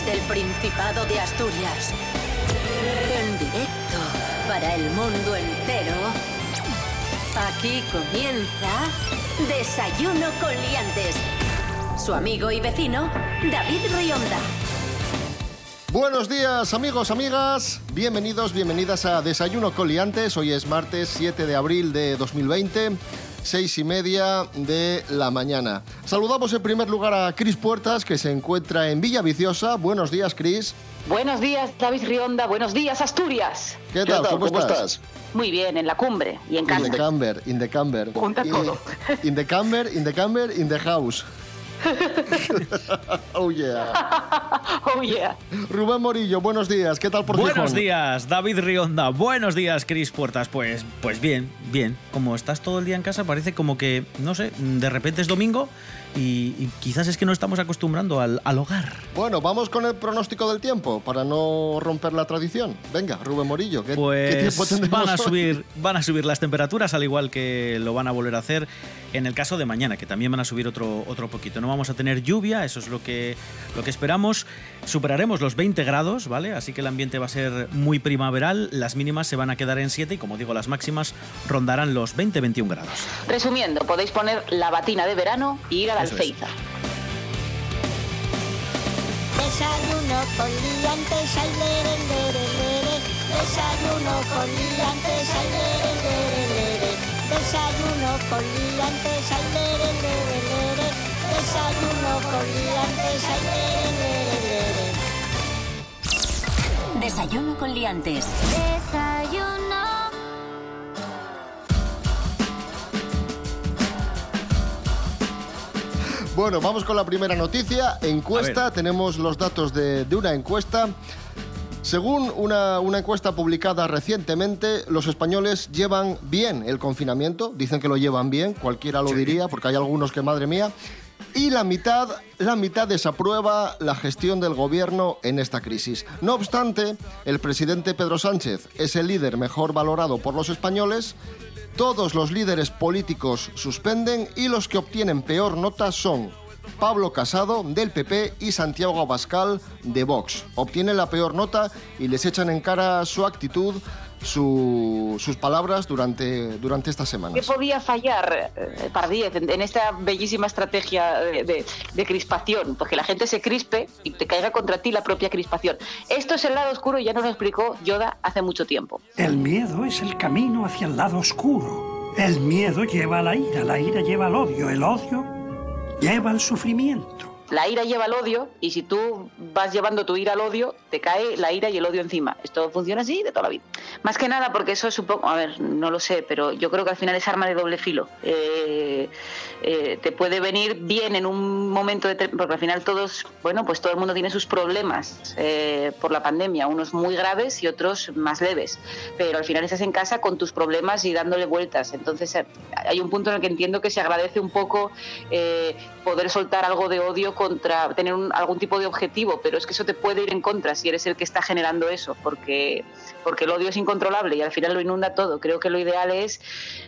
desde el Principado de Asturias. En directo para el mundo entero. Aquí comienza Desayuno con Liantes. Su amigo y vecino, David Rionda. Buenos días amigos, amigas, bienvenidos, bienvenidas a Desayuno con Liantes. Hoy es martes 7 de abril de 2020 seis y media de la mañana. Saludamos en primer lugar a Cris Puertas, que se encuentra en Villa Viciosa. Buenos días, Cris. Buenos días, David Rionda. Buenos días, Asturias. ¿Qué tal? ¿Cómo, estás? Muy bien, en la cumbre y en casa. In the camber, in the camber. Junta todo. In the camber, in the camber, in the house. oh yeah. Oh yeah. Rubén Morillo, buenos días. ¿Qué tal por Buenos Gijón? días, David Rionda. Buenos días, Cris Puertas. Pues, pues bien, bien. Como estás todo el día en casa, parece como que, no sé, de repente es domingo y, y quizás es que no estamos acostumbrando al, al hogar. Bueno, vamos con el pronóstico del tiempo para no romper la tradición. Venga, Rubén Morillo, ¿qué, Pues qué tiempo tendremos van a hoy? subir, van a subir las temperaturas, al igual que lo van a volver a hacer en el caso de mañana, que también van a subir otro, otro poquito. No vamos a tener lluvia, eso es lo que, lo que esperamos. Superaremos los 20 grados, ¿vale? Así que el ambiente va a ser muy primaveral. Las mínimas se van a quedar en 7 y, como digo, las máximas rondarán los 20-21 grados. Resumiendo, podéis poner la batina de verano y ir a la Eso es. alfeiza. Desayuno con liantes, ay, lere, lere, lere. Desayuno con liantes, ay, lere, lere, lere. Desayuno con liantes, ay, lere, lere, lere. Desayuno con liantes, ay. Desayuno con Liantes. Desayuno. Bueno, vamos con la primera noticia. Encuesta, tenemos los datos de, de una encuesta. Según una, una encuesta publicada recientemente, los españoles llevan bien el confinamiento. Dicen que lo llevan bien, cualquiera lo diría, porque hay algunos que, madre mía. Y la mitad, la mitad desaprueba la gestión del gobierno en esta crisis. No obstante, el presidente Pedro Sánchez es el líder mejor valorado por los españoles todos los líderes políticos suspenden y los que obtienen peor nota son Pablo Casado del PP y Santiago Abascal de Vox. Obtienen la peor nota y les echan en cara su actitud, su- sus palabras durante, durante estas ¿Qué semanas. podía fallar, eh, Pardiez, en, en esta bellísima estrategia de, de- de crispación? Pues que la gente se crispe y te caiga contra ti la propia crispación. Esto es el lado oscuro y ya nos lo explicó Yoda hace mucho tiempo. El miedo es el camino hacia el lado oscuro. El miedo lleva a la ira, la ira lleva al odio, el odio lleva al sufrimiento. La ira lleva al odio y si tú vas llevando tu ira al odio, te cae la ira y el odio encima. Esto funciona así de toda la vida. Más que nada porque eso supongo, a ver, no lo sé, pero yo creo que al final es arma de doble filo. Eh, eh, te puede venir bien en un momento de porque al final todos, bueno, pues todo el mundo tiene sus problemas eh, por la pandemia, unos muy graves y otros más leves. Pero al final estás en casa con tus problemas y dándole vueltas. Entonces hay un punto en el que entiendo que se agradece un poco poder soltar algo de odio contra tener algún tipo de objetivo, pero es que eso te puede ir en contra si eres el que está generando eso, porque, porque el odio es incontrolable y al final lo inunda todo. Creo que lo ideal es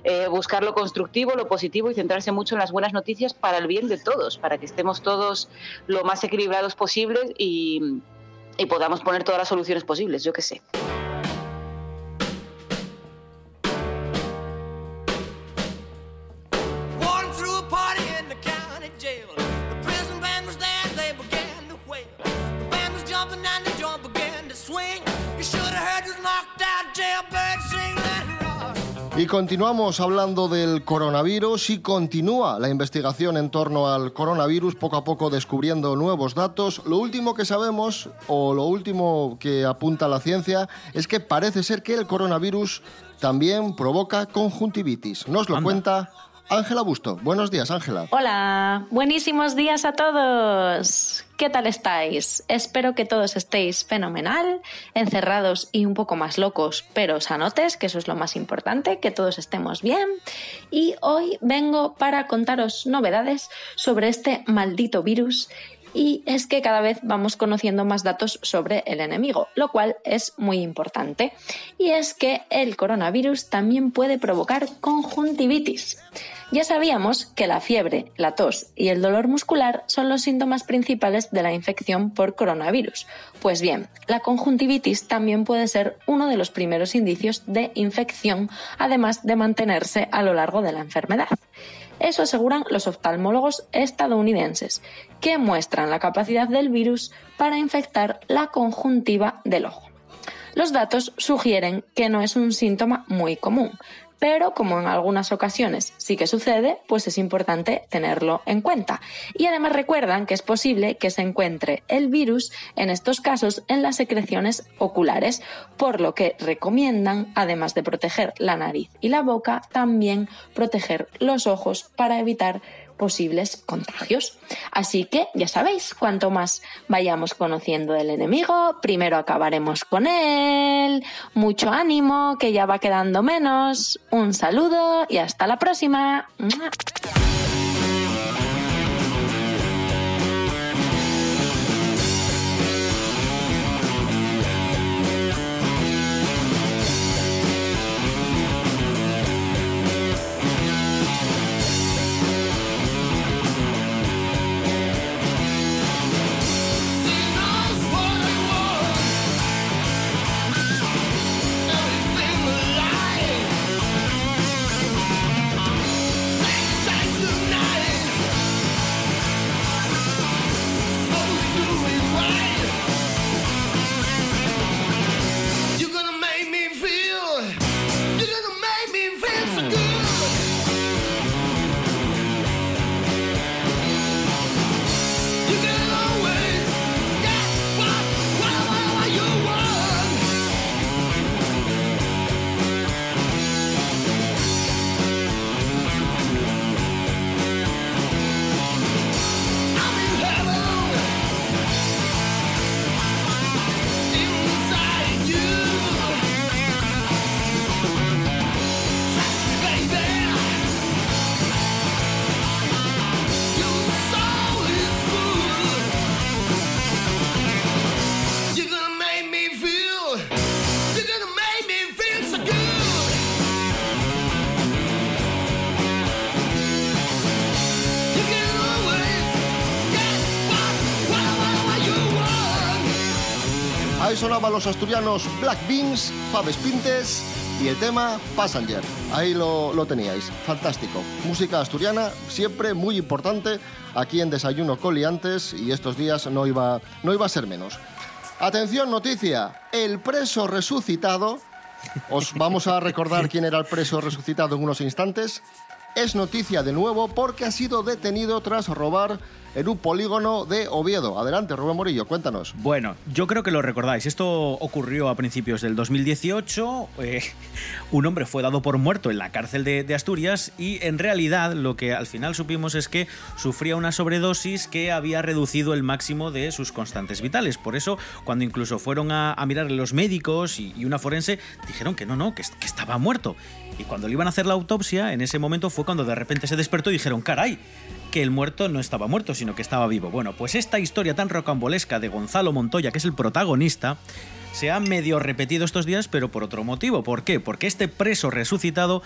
eh, buscar lo constructivo, lo positivo y centrarse mucho en las buenas noticias para el bien de todos, para que estemos todos lo más equilibrados posibles y, y podamos poner todas las soluciones posibles, yo qué sé. Y continuamos hablando del coronavirus y continúa la investigación en torno al coronavirus, poco a poco descubriendo nuevos datos. Lo último que sabemos, o lo último que apunta la ciencia, es que parece ser que el coronavirus también provoca conjuntivitis. Nos lo Anda. cuenta Ángela Busto. Buenos días, Ángela. Hola, buenísimos días a todos. ¿Qué tal estáis? Espero que todos estéis fenomenal, encerrados y un poco más locos, pero sanotes, que eso es lo más importante, que todos estemos bien. Y hoy vengo para contaros novedades sobre este maldito virus y es que cada vez vamos conociendo más datos sobre el enemigo, lo cual es muy importante. Y es que el coronavirus también puede provocar conjuntivitis. Ya sabíamos que la fiebre, la tos y el dolor muscular son los síntomas principales de la infección por coronavirus. Pues bien, la conjuntivitis también puede ser uno de los primeros indicios de infección, además de mantenerse a lo largo de la enfermedad. Eso aseguran los oftalmólogos estadounidenses, que muestran la capacidad del virus para infectar la conjuntiva del ojo. Los datos sugieren que no es un síntoma muy común, pero como en algunas ocasiones sí que sucede, pues es importante tenerlo en cuenta. Y además recuerdan que es posible que se encuentre el virus en estos casos en las secreciones oculares, por lo que recomiendan, además de proteger la nariz y la boca, también proteger los ojos para evitar posibles contagios. Así que ya sabéis, cuanto más vayamos conociendo del enemigo, primero acabaremos con él. Mucho ánimo, que ya va quedando menos. Un saludo y hasta la próxima. Sonaban los asturianos Black Beans, Faves Pintes y el tema Passenger. Ahí lo, lo teníais. Fantástico. Música asturiana, siempre muy importante aquí en Desayuno Coliantes y estos días no iba, no iba a ser menos. Atención, noticia. El preso resucitado. Os vamos a recordar quién era el preso resucitado en unos instantes. Es noticia de nuevo porque ha sido detenido tras robar en un polígono de Oviedo. Adelante, Rubén Morillo, cuéntanos. Bueno, yo creo que lo recordáis. Esto ocurrió a principios del 2018. eh, un hombre fue dado por muerto en la cárcel de, de Asturias y en realidad lo que al final supimos es que sufría una sobredosis que había reducido el máximo de sus constantes vitales. Por eso, cuando incluso fueron a, a mirar los médicos y, y una forense, dijeron que no, no, que, que estaba muerto. Y cuando le iban a hacer la autopsia, en ese momento fue cuando de repente se despertó y dijeron, caray, que el muerto no estaba muerto, sino que estaba vivo. Bueno, pues esta historia tan rocambolesca de Gonzalo Montoya, que es el protagonista, se ha medio repetido estos días, pero por otro motivo. ¿Por qué? Porque este preso resucitado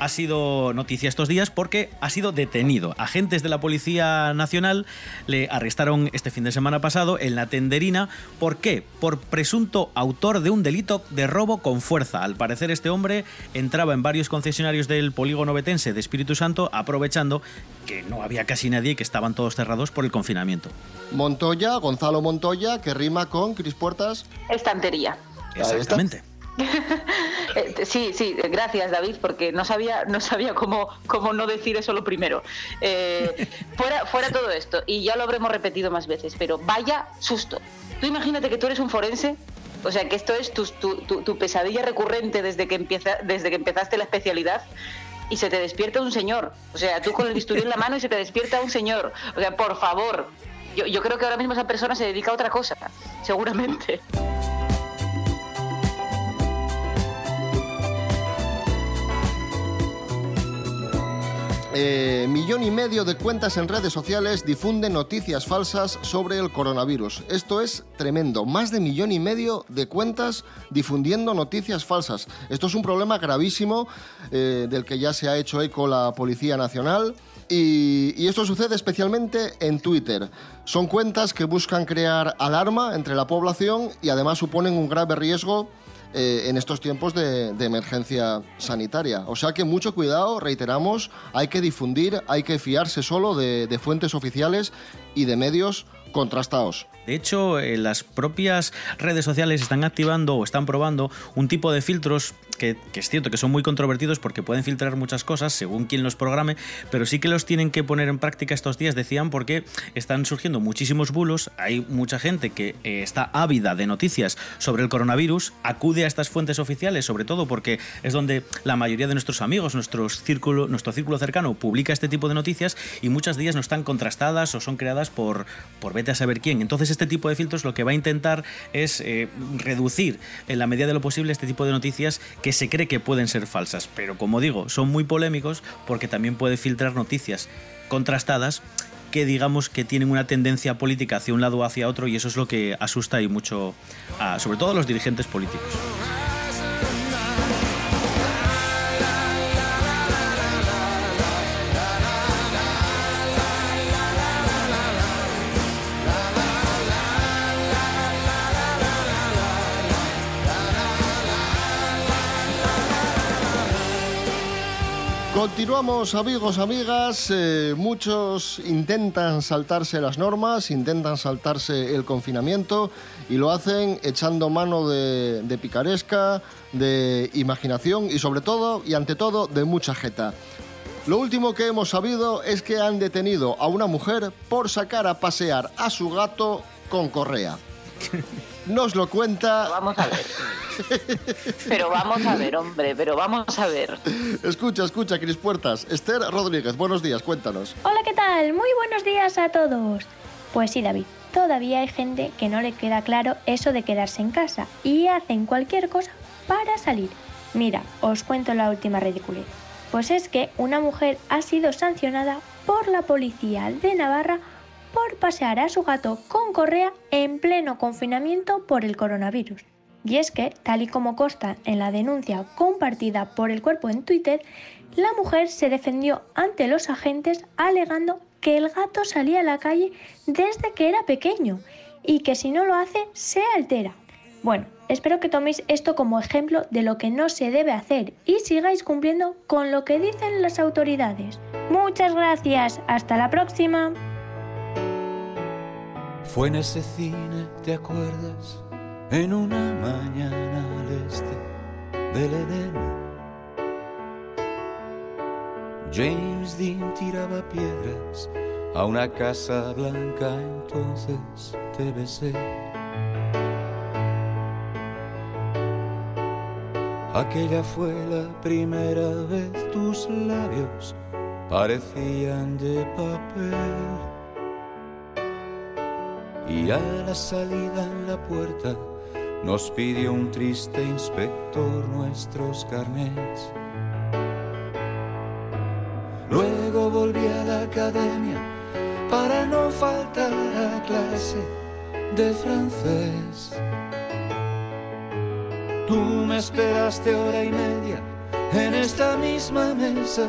ha sido noticia estos días porque ha sido detenido. Agentes de la Policía Nacional le arrestaron este fin de semana pasado en la Tenderina. ¿Por qué? Por presunto autor de un delito de robo con fuerza. Al parecer este hombre entraba en varios concesionarios del polígono betense de Espíritu Santo aprovechando que no había casi nadie y que estaban todos cerrados por el confinamiento. Montoya, Gonzalo Montoya, que rima con Cris Puertas. Estantería. Está. Exactamente. Eh, sí, sí, gracias David, porque no sabía, no sabía cómo, cómo no decir eso lo primero. Eh, fuera, fuera todo esto, y ya lo habremos repetido más veces, pero vaya susto. Tú imagínate que tú eres un forense, o sea que esto es tu, tu- tu- tu pesadilla recurrente desde que, empieza, desde que empezaste la especialidad. Y se te despierta un señor. O sea, tú con el bisturí en la mano y se te despierta un señor. O sea, por favor. Yo, yo creo que ahora mismo esa persona se dedica a otra cosa, seguramente. Eh, millón y medio de cuentas en redes sociales difunden noticias falsas sobre el coronavirus. Esto es tremendo. Más de millón y medio de cuentas difundiendo noticias falsas. Esto es un problema gravísimo eh, del que ya se ha hecho eco la Policía Nacional. Y, y esto sucede especialmente en Twitter. Son cuentas que buscan crear alarma entre la población y además suponen un grave riesgo eh, en estos tiempos de, emergencia sanitaria. O sea que mucho cuidado, reiteramos, hay que difundir, hay que fiarse solo de fuentes oficiales y de medios contrastados. De hecho, eh, las propias redes sociales están activando o están probando un tipo de filtros que, es cierto que son muy controvertidos porque pueden filtrar muchas cosas según quien los programe, pero sí que los tienen que poner en práctica estos días, decían, porque están surgiendo muchísimos bulos, hay mucha gente que eh, está ávida de noticias sobre el coronavirus, acude a estas fuentes oficiales, sobre todo porque es donde la mayoría de nuestros amigos, nuestro círculo, nuestro círculo cercano publica este tipo de noticias y muchas de no están contrastadas o son creadas por, por vete a saber quién. Entonces este tipo de filtros lo que va a intentar es eh, reducir en la medida de lo posible este tipo de noticias que se cree que pueden ser falsas. Pero como digo, son muy polémicos porque también puede filtrar noticias contrastadas que digamos que tienen una tendencia política hacia un lado o hacia otro y eso es lo que asusta y mucho sobre todo a los dirigentes políticos. Continuamos amigos, amigas. Eh, muchos intentan saltarse las normas, intentan saltarse el confinamiento y lo hacen echando mano de, picaresca, de imaginación y sobre todo y ante todo de mucha jeta. Lo último que hemos sabido es que han detenido a una mujer por sacar a pasear a su gato con correa. Nos lo cuenta Vamos a ver. Pero vamos a ver, hombre, pero vamos a ver. Escucha, escucha, Cris Puertas. Esther Rodríguez, buenos días, cuéntanos. Hola, ¿qué tal? Muy buenos días a todos. Pues sí, David, todavía hay gente que no le queda claro eso de quedarse en casa y hacen cualquier cosa para salir. Mira, os cuento la última ridiculez. Pues es que una mujer ha sido sancionada por la policía de Navarra por pasear a su gato con correa en pleno confinamiento por el coronavirus. Y es que, tal y como consta en la denuncia compartida por el cuerpo en Twitter, la mujer se defendió ante los agentes alegando que el gato salía a la calle desde que era pequeño y que si no lo hace se altera. Bueno, espero que toméis esto como ejemplo de lo que no se debe hacer y sigáis cumpliendo con lo que dicen las autoridades. Muchas gracias, hasta la próxima. Fue en ese cine, ¿te acuerdas? En una mañana al este del Edén. James Dean tiraba piedras a una casa blanca, entonces te besé. Aquella fue la primera vez tus labios parecían de papel. Y a la salida en la puerta nos pidió un triste inspector nuestros carnets. Luego volví a la academia para no faltar a clase de francés. Tú me esperaste hora y media en esta misma mesa,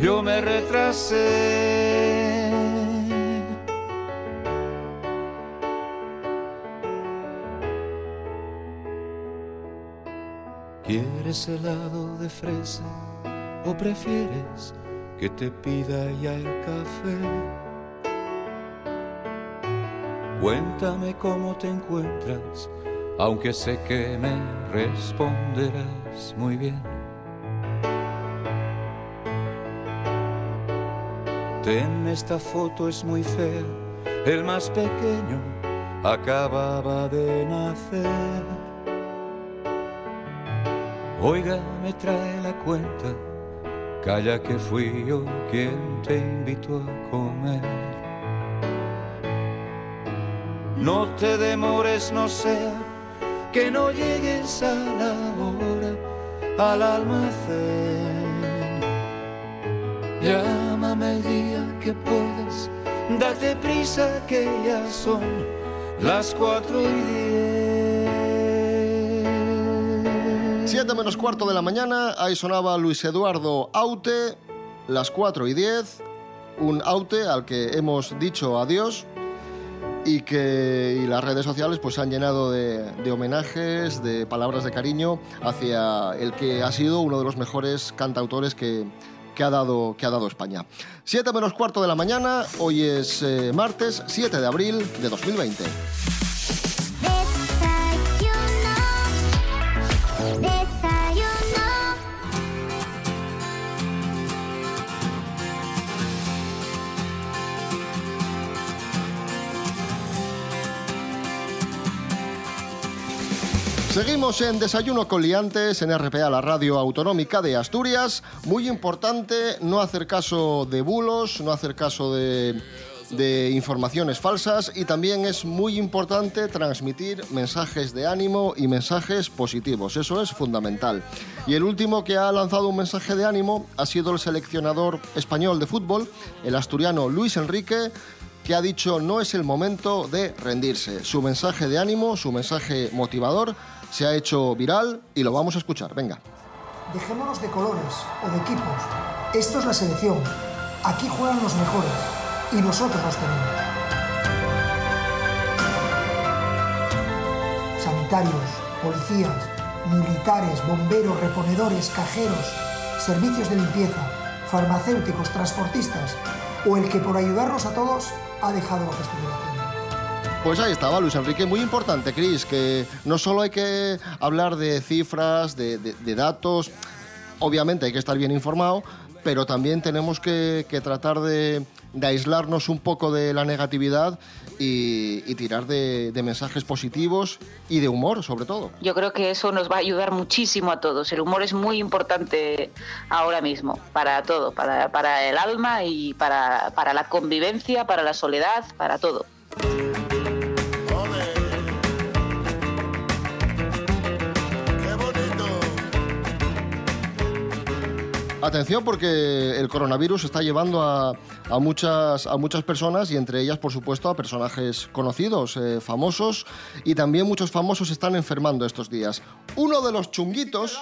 yo me retrasé. ¿Quieres helado de fresa o prefieres que te pida ya el café? Cuéntame cómo te encuentras, aunque sé que me responderás muy bien. Ten esta foto es muy fea, el más pequeño acababa de nacer. Oiga, me trae la cuenta. Calla que fui yo quien te invitó a comer. No te demores, no sea que no llegues a la hora al almacén. Llámame el día que puedas, date prisa que ya son las cuatro y diez. 7 menos cuarto de la mañana, ahí sonaba Luis Eduardo Aute, las 4 y 10, un Aute al que hemos dicho adiós y que las redes sociales pues se han llenado de, de homenajes, de palabras de cariño hacia el que ha sido uno de los mejores cantautores que, que ha dado, que ha dado España. 7 menos cuarto de la mañana, hoy es eh, martes 7 de abril de 2020. Seguimos en Desayuno con Liantes en RPA, la radio autonómica de Asturias. Muy importante no hacer caso de bulos, no hacer caso de, de informaciones falsas y también es muy importante transmitir mensajes de ánimo y mensajes positivos. Eso es fundamental. Y el último que ha lanzado un mensaje de ánimo ha sido el seleccionador español de fútbol, el asturiano Luis Enrique que ha dicho no es el momento de rendirse. Su mensaje de ánimo, su mensaje motivador, se ha hecho viral y lo vamos a escuchar. Venga. Dejémonos de colores o de equipos. Esto es la selección. Aquí juegan los mejores y nosotros los tenemos. Sanitarios, policías, militares, bomberos, reponedores, cajeros, servicios de limpieza, farmacéuticos, transportistas o el que por ayudarnos a todos ha dejado estuviera haciendo. Pues ahí estaba Luis Enrique, muy importante, Cris, que no solo hay que hablar de cifras, de, datos, obviamente hay que estar bien informado, pero también tenemos que, tratar de, aislarnos un poco de la negatividad y, tirar de, mensajes positivos y de humor, sobre todo. Yo creo que eso nos va a ayudar muchísimo a todos. El humor es muy importante ahora mismo, para todo, para, el alma y para la convivencia, para la soledad, para todo. Atención porque el coronavirus está llevando a, a muchas, a muchas personas y entre ellas, por supuesto, a personajes conocidos, eh, famosos y también muchos famosos están enfermando estos días. Uno de los chunguitos,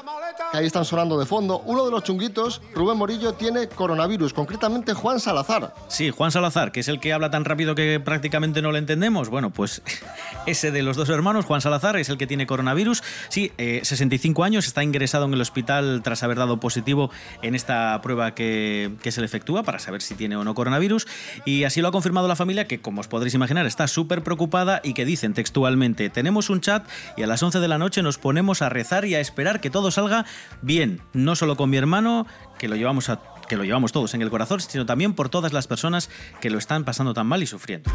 que ahí están sonando de fondo, uno de los chunguitos, Rubén Morillo, tiene coronavirus, concretamente Juan Salazar. Sí, Juan Salazar, que es el que habla tan rápido que prácticamente no lo entendemos. Bueno, pues ese de los dos hermanos, Juan Salazar, es el que tiene coronavirus. Sí, eh, 65 años, está ingresado en el hospital tras haber dado positivo en esta prueba que, se le efectúa para saber si tiene o no coronavirus. Y así lo ha confirmado la familia, que como os podréis imaginar, está súper preocupada y que dicen textualmente, tenemos un chat y a las 11 de la noche nos ponemos a rezar y a esperar que todo salga bien, no solo con mi hermano, que lo llevamos que lo llevamos todos en el corazón, sino también por todas las personas que lo están pasando tan mal y sufriendo.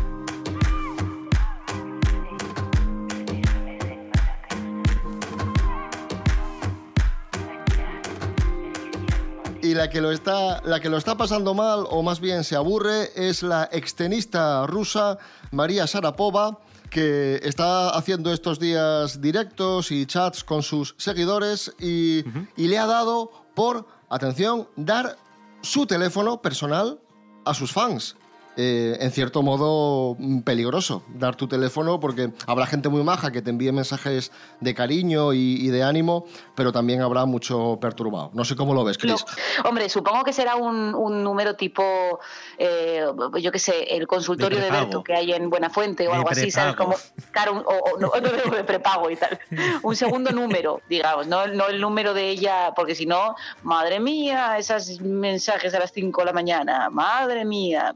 Y la que, lo está, la que lo está pasando mal, o más bien se aburre, es la extenista rusa María Sarapova, que está haciendo estos días directos y chats con sus seguidores y, y le ha dado por, atención, dar su teléfono personal a sus fans. Eh, en cierto modo mm, peligroso dar tu teléfono porque habrá gente muy maja que te envíe mensajes de cariño y, y de ánimo, pero también habrá mucho perturbado. No sé cómo lo ves, Chris. No, hombre, supongo que será un, un número tipo, eh, yo qué sé, el consultorio De de. Berto que hay en Buenafuente o De algo así, ¿sabes? Como, claro, un- o, o- no, no, de prepago y tal. Un segundo número, digamos, no, no el número de ella, porque si no, madre mía, esos mensajes a las 5 de la mañana, madre mía.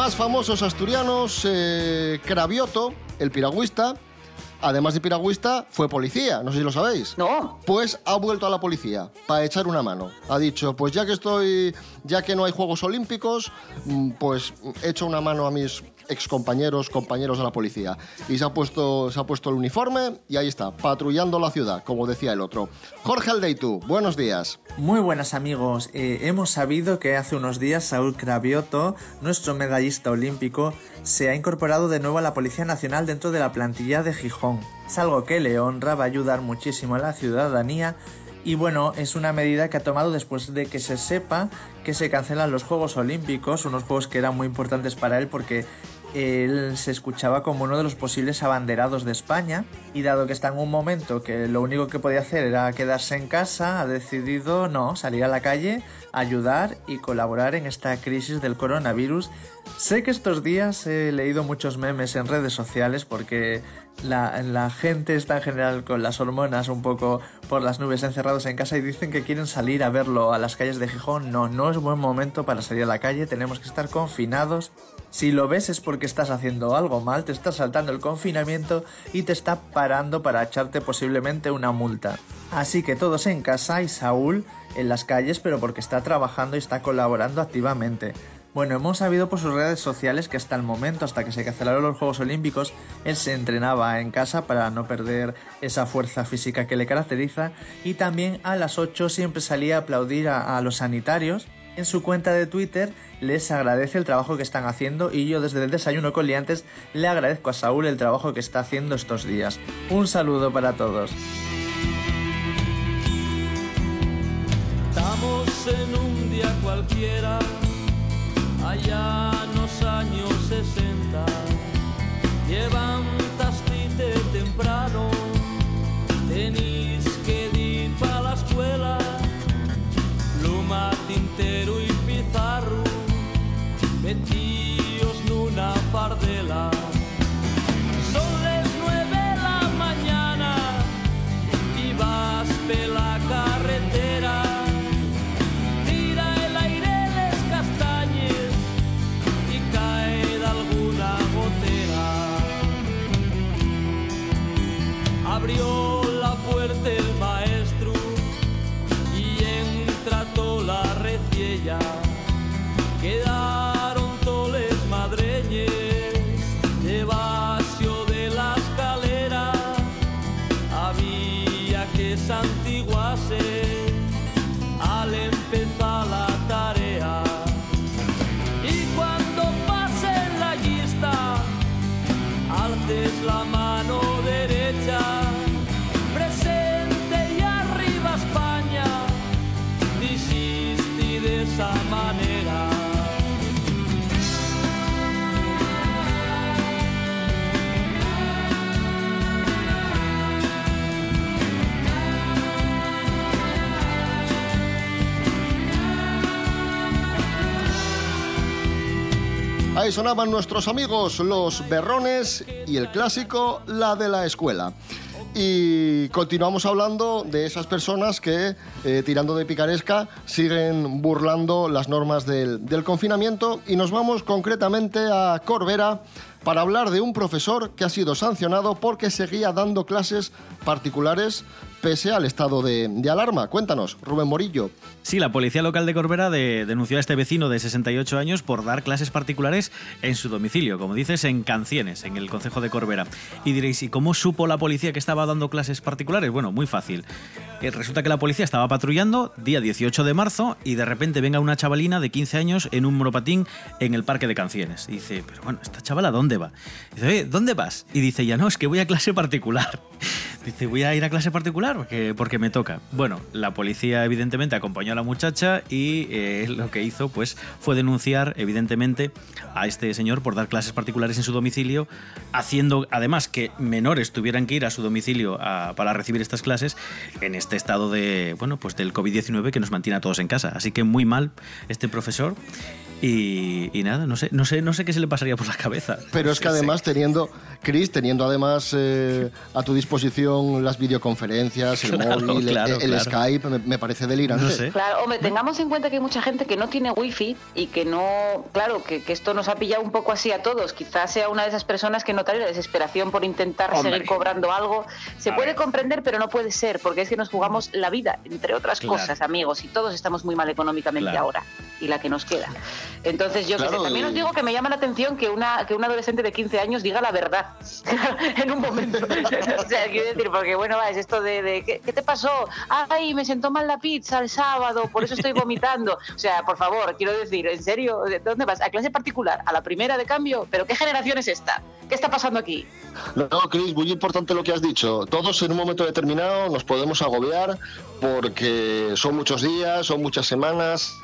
Más famosos asturianos, eh, Cravioto, el piragüista, además de piragüista, fue policía, no sé si lo sabéis. No. Pues ha vuelto a la policía para echar una mano. Ha dicho, pues ya que estoy, ya que no hay Juegos Olímpicos, mm, pues echo una mano a mis excompañeros, compañeros de la policía. Y se ha puesto, se ha puesto el uniforme y ahí está, patrullando la ciudad, como decía el otro. Jorge Aldeitu, buenos días. Muy buenas amigos, Eh, hemos sabido que hace unos días Saúl Cravioto, nuestro medallista olímpico, se ha incorporado de nuevo a la Policía Nacional dentro de la plantilla de Gijón. Es algo que le honra, va a ayudar muchísimo a la ciudadanía y bueno, es una medida que ha tomado después de que se sepa que se cancelan los Juegos Olímpicos, unos juegos que eran muy importantes para él porque él se escuchaba como uno de los posibles abanderados de España y dado que está en un momento que lo único que podía hacer era quedarse en casa, ha decidido no, salir a la calle, ayudar y colaborar en esta crisis del coronavirus. Sé que estos días he leído muchos memes en redes sociales porque la, gente está en general con las hormonas un poco por las nubes encerrados en casa y dicen que quieren salir a verlo a las calles de Gijón. No, no es buen momento para salir a la calle, tenemos que estar confinados. Si lo ves es porque estás haciendo algo mal, te estás saltando el confinamiento y te está parando para echarte posiblemente una multa. Así que todos en casa y Saúl en las calles, pero porque está trabajando y está colaborando activamente. Bueno, hemos sabido por sus redes sociales que hasta el momento, hasta que se cancelaron los Juegos Olímpicos, él se entrenaba en casa para no perder esa fuerza física que le caracteriza y también a las 8 siempre salía a aplaudir a, los sanitarios. En su cuenta de Twitter les agradece el trabajo que están haciendo y yo desde el desayuno con liantes le agradezco a Saúl el trabajo que está haciendo estos días. Un saludo para todos. Estamos en un día cualquiera, allá en los años 60. Levantaste Ahí sonaban nuestros amigos los berrones y el clásico La de la escuela. Y continuamos hablando de esas personas que, eh, tirando de picaresca, siguen burlando las normas del, del confinamiento. Y nos vamos concretamente a Corbera para hablar de un profesor que ha sido sancionado porque seguía dando clases particulares pese al estado de, alarma. Cuéntanos, Rubén Morillo. Sí, la policía local de Corbera de- denunció a este vecino de 68 años por dar clases particulares en su domicilio, como dices, en Cancienes, en el concejo de Corbera. Y diréis, ¿y cómo supo la policía que estaba dando clases particulares? Bueno, muy fácil. Eh, resulta que la policía estaba patrullando día 18 de marzo y de repente venga una chavalina de 15 años en un monopatín en el parque de Cancienes. Y dice, pero bueno, ¿esta chavala dónde va? dice, oye, ¿dónde vas? Y dice, ya no, es que voy a clase particular. Dice, voy a ir a clase particular porque, porque me toca. Bueno, la policía evidentemente acompañó a la muchacha y eh, lo que hizo pues fue denunciar evidentemente a este señor por dar clases particulares en su domicilio, haciendo además que menores tuvieran que ir a su domicilio a- para recibir estas clases en este estado de, bueno, pues del COVID-19 que nos mantiene a todos en casa. Así que muy mal este profesor y, y nada, no sé, no sé, no sé qué se le pasaría por la cabeza. Pero es que además teniendo, Chris, teniendo además eh, a tu disposición las videoconferencias, el Claro, móvil, el- claro, el, claro. Skype, me, me parece delirante. Claro, hombre, tengamos en cuenta que hay mucha gente que no tiene wifi y que no, claro, que, que esto nos ha pillado un poco así a todos. Quizás sea una de esas personas que notaría la desesperación por intentar Hombre. seguir cobrando algo. Se A puede ver. comprender, pero no puede ser, porque es que nos jugamos la vida, entre otras Claro. cosas, amigos, y todos estamos muy mal económicamente Claro. ahora, y la que nos queda. Entonces yo qué sé, Claro, también os digo que me llama la atención que una, que un adolescente de 15 años diga la verdad en un momento. o sea, quiero decir, porque bueno, va, es esto de, de, ¿qué, qué te pasó? Ay, me sentó mal la pizza el sábado, por eso estoy vomitando. O sea, por favor, quiero decir, ¿en serio? ¿De ¿Dónde vas? ¿A clase particular? ¿A la primera de cambio? ¿Pero qué generación es esta? ¿Qué está pasando aquí? No, Cris, muy importante lo que has dicho. Todos en un momento determinado nos podemos agobiar porque son muchos días, son muchas semanas.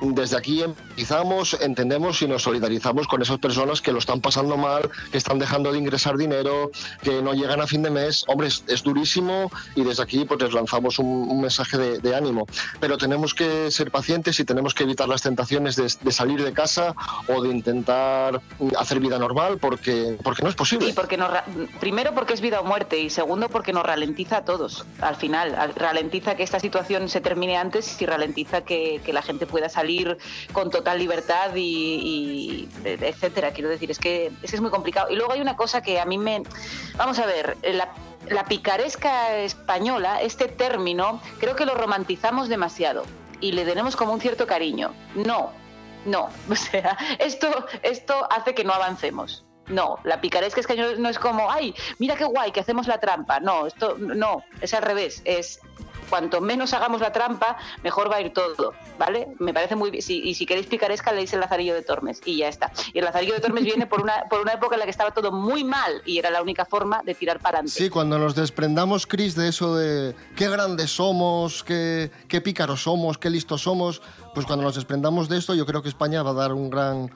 Desde aquí empezamos, entendemos y nos solidarizamos con esas personas que lo están pasando mal, que están dejando de ingresar dinero, que no llegan a fin de mes. Hombre, es, durísimo y desde aquí pues les lanzamos un, mensaje de, ánimo. Pero tenemos que ser pacientes y tenemos que evitar las tentaciones de, salir de casa o de intentar hacer vida normal porque, porque no es posible. Sí, porque nos primero porque es vida o muerte y segundo porque nos ralentiza a todos al final. Al- Ralentiza que esta situación se termine antes y ralentiza que la gente pueda salir con total libertad y, etcétera. Quiero decir, es que, es que es muy complicado. Y luego hay una cosa que a mí me... Vamos a ver, la, la picaresca española, este término, creo que lo romantizamos demasiado y le tenemos como un cierto cariño. No, no, o sea, esto, esto hace que no avancemos. No, la picaresca es que no es como, ay, mira qué guay que hacemos la trampa. No, esto no, es al revés. Es cuanto menos hagamos la trampa, mejor va a ir todo, ¿vale? Me parece muy bien. Y si queréis picaresca, leéis el Lazarillo de Tormes y ya está. Y el Lazarillo de Tormes viene por una, por una época en la que estaba todo muy mal y era la única forma de tirar para adelante. Sí, cuando nos desprendamos, Chris, de eso de qué grandes somos, qué, qué pícaros somos, qué listos somos, pues cuando nos desprendamos de esto, yo creo que España va a dar un gran,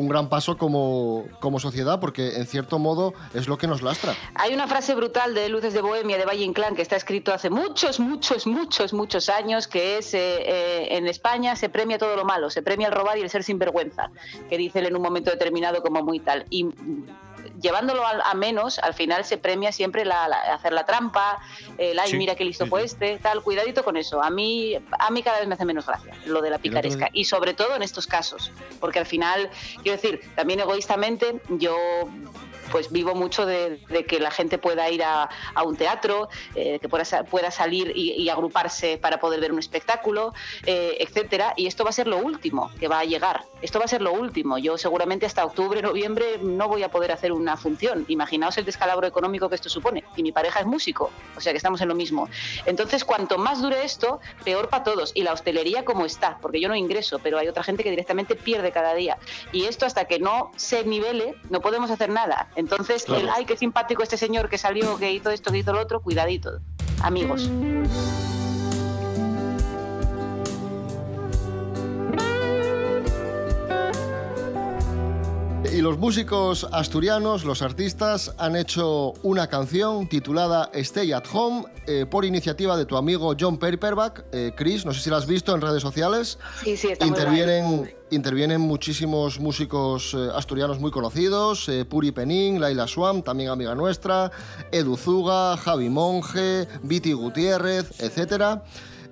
un gran paso como, como sociedad, porque en cierto modo es lo que nos lastra. Hay una frase brutal de Luces de Bohemia de Valle Inclán que está escrito hace muchos, muchos, muchos, muchos años, que es eh, eh, en España se premia todo lo malo, se premia el robar y el ser sinvergüenza, que dice él en un momento determinado como muy tal. Y llevándolo a, a menos, al final se premia siempre la, la- hacer la trampa, el ay, Sí, mira qué listo sí, fue sí. este, tal, cuidadito con eso. A mí, a mí cada vez me hace menos gracia lo de la picaresca. Y sobre todo en estos casos, porque al final, quiero decir, también egoístamente, yo pues vivo mucho de, que la gente pueda ir a, un teatro, eh, que pueda, pueda salir y, y agruparse para poder ver un espectáculo, eh, etcétera. Y esto va a ser lo último que va a llegar. Esto va a ser lo último. Yo seguramente hasta octubre, noviembre no voy a poder hacer una función. Imaginaos el descalabro económico que esto supone. Y mi pareja es músico, o sea que estamos en lo mismo. Entonces, cuanto más dure esto, peor para todos. Y la hostelería como está, porque yo no ingreso, pero hay otra gente que directamente pierde cada día. Y esto hasta que no se nivele, no podemos hacer nada. Entonces, Claro. el, ay, qué simpático este señor que salió, que hizo esto, que hizo lo otro, cuidadito, amigos. Y los músicos asturianos, los artistas, han hecho una canción titulada Stay at Home eh, por iniciativa de tu amigo John Paperback. Eh, Chris, no sé si la has visto en redes sociales. Sí, sí, está muy. Intervienen, intervienen muchísimos músicos eh, asturianos muy conocidos, Puri Penín, Laila Swam, también amiga nuestra, Edu Zuga, Javi Monge, Viti Gutiérrez, etcétera.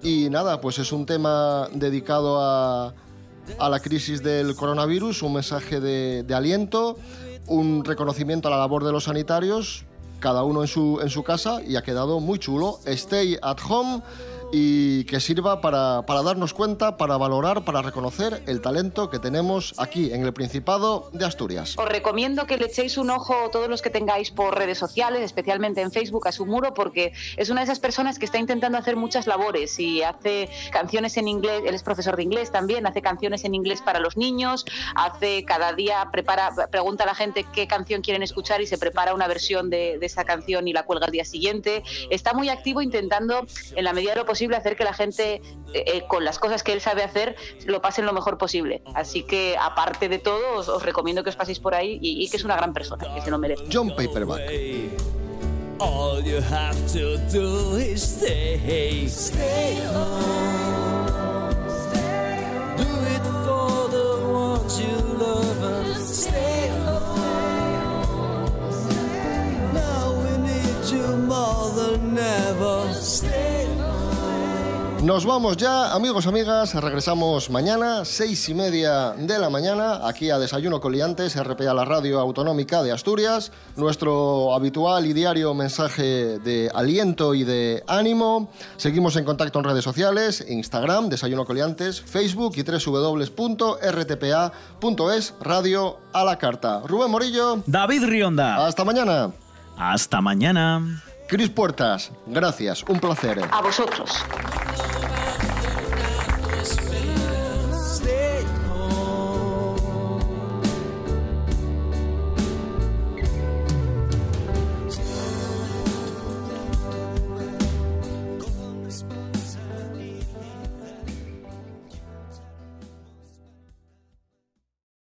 Y nada, pues es un tema dedicado a, a la crisis del coronavirus, un mensaje de, aliento, un reconocimiento a la labor de los sanitarios, cada uno en su, en su casa, y ha quedado muy chulo. Stay at home y que sirva para, para darnos cuenta, para valorar, para reconocer el talento que tenemos aquí en el Principado de Asturias. Os recomiendo que le echéis un ojo todos los que tengáis por redes sociales, especialmente en Facebook, a su muro, porque es una de esas personas que está intentando hacer muchas labores y hace canciones en inglés, él es profesor de inglés también, hace canciones en inglés para los niños, hace cada día, prepara, pregunta a la gente qué canción quieren escuchar y se prepara una versión de, de esa canción y la cuelga al día siguiente. Está muy activo intentando, en la medida de lo posible, hacer que la gente, eh, eh, con las cosas que él sabe hacer, lo pasen lo mejor posible. Así que, aparte de todo, os, os recomiendo que os paséis por ahí y, y que es una gran persona, que se lo merece. John Paperback. All you have to do is stay, stay home. Do it for the ones you love and stay home. Now we need you more than ever. Stay home. Nos vamos ya, amigos, amigas. Regresamos mañana, seis y media de la mañana, aquí a Desayuno Coliantes, RPA, la radio autonómica de Asturias. Nuestro habitual y diario mensaje de aliento y de ánimo. Seguimos en contacto en redes sociales, Instagram, Desayuno Coliantes, Facebook y www.rtpa.es, radio a la carta. Rubén Morillo. David Rionda. Hasta mañana. Hasta mañana. Cris Puertas, gracias, un placer. A vosotros.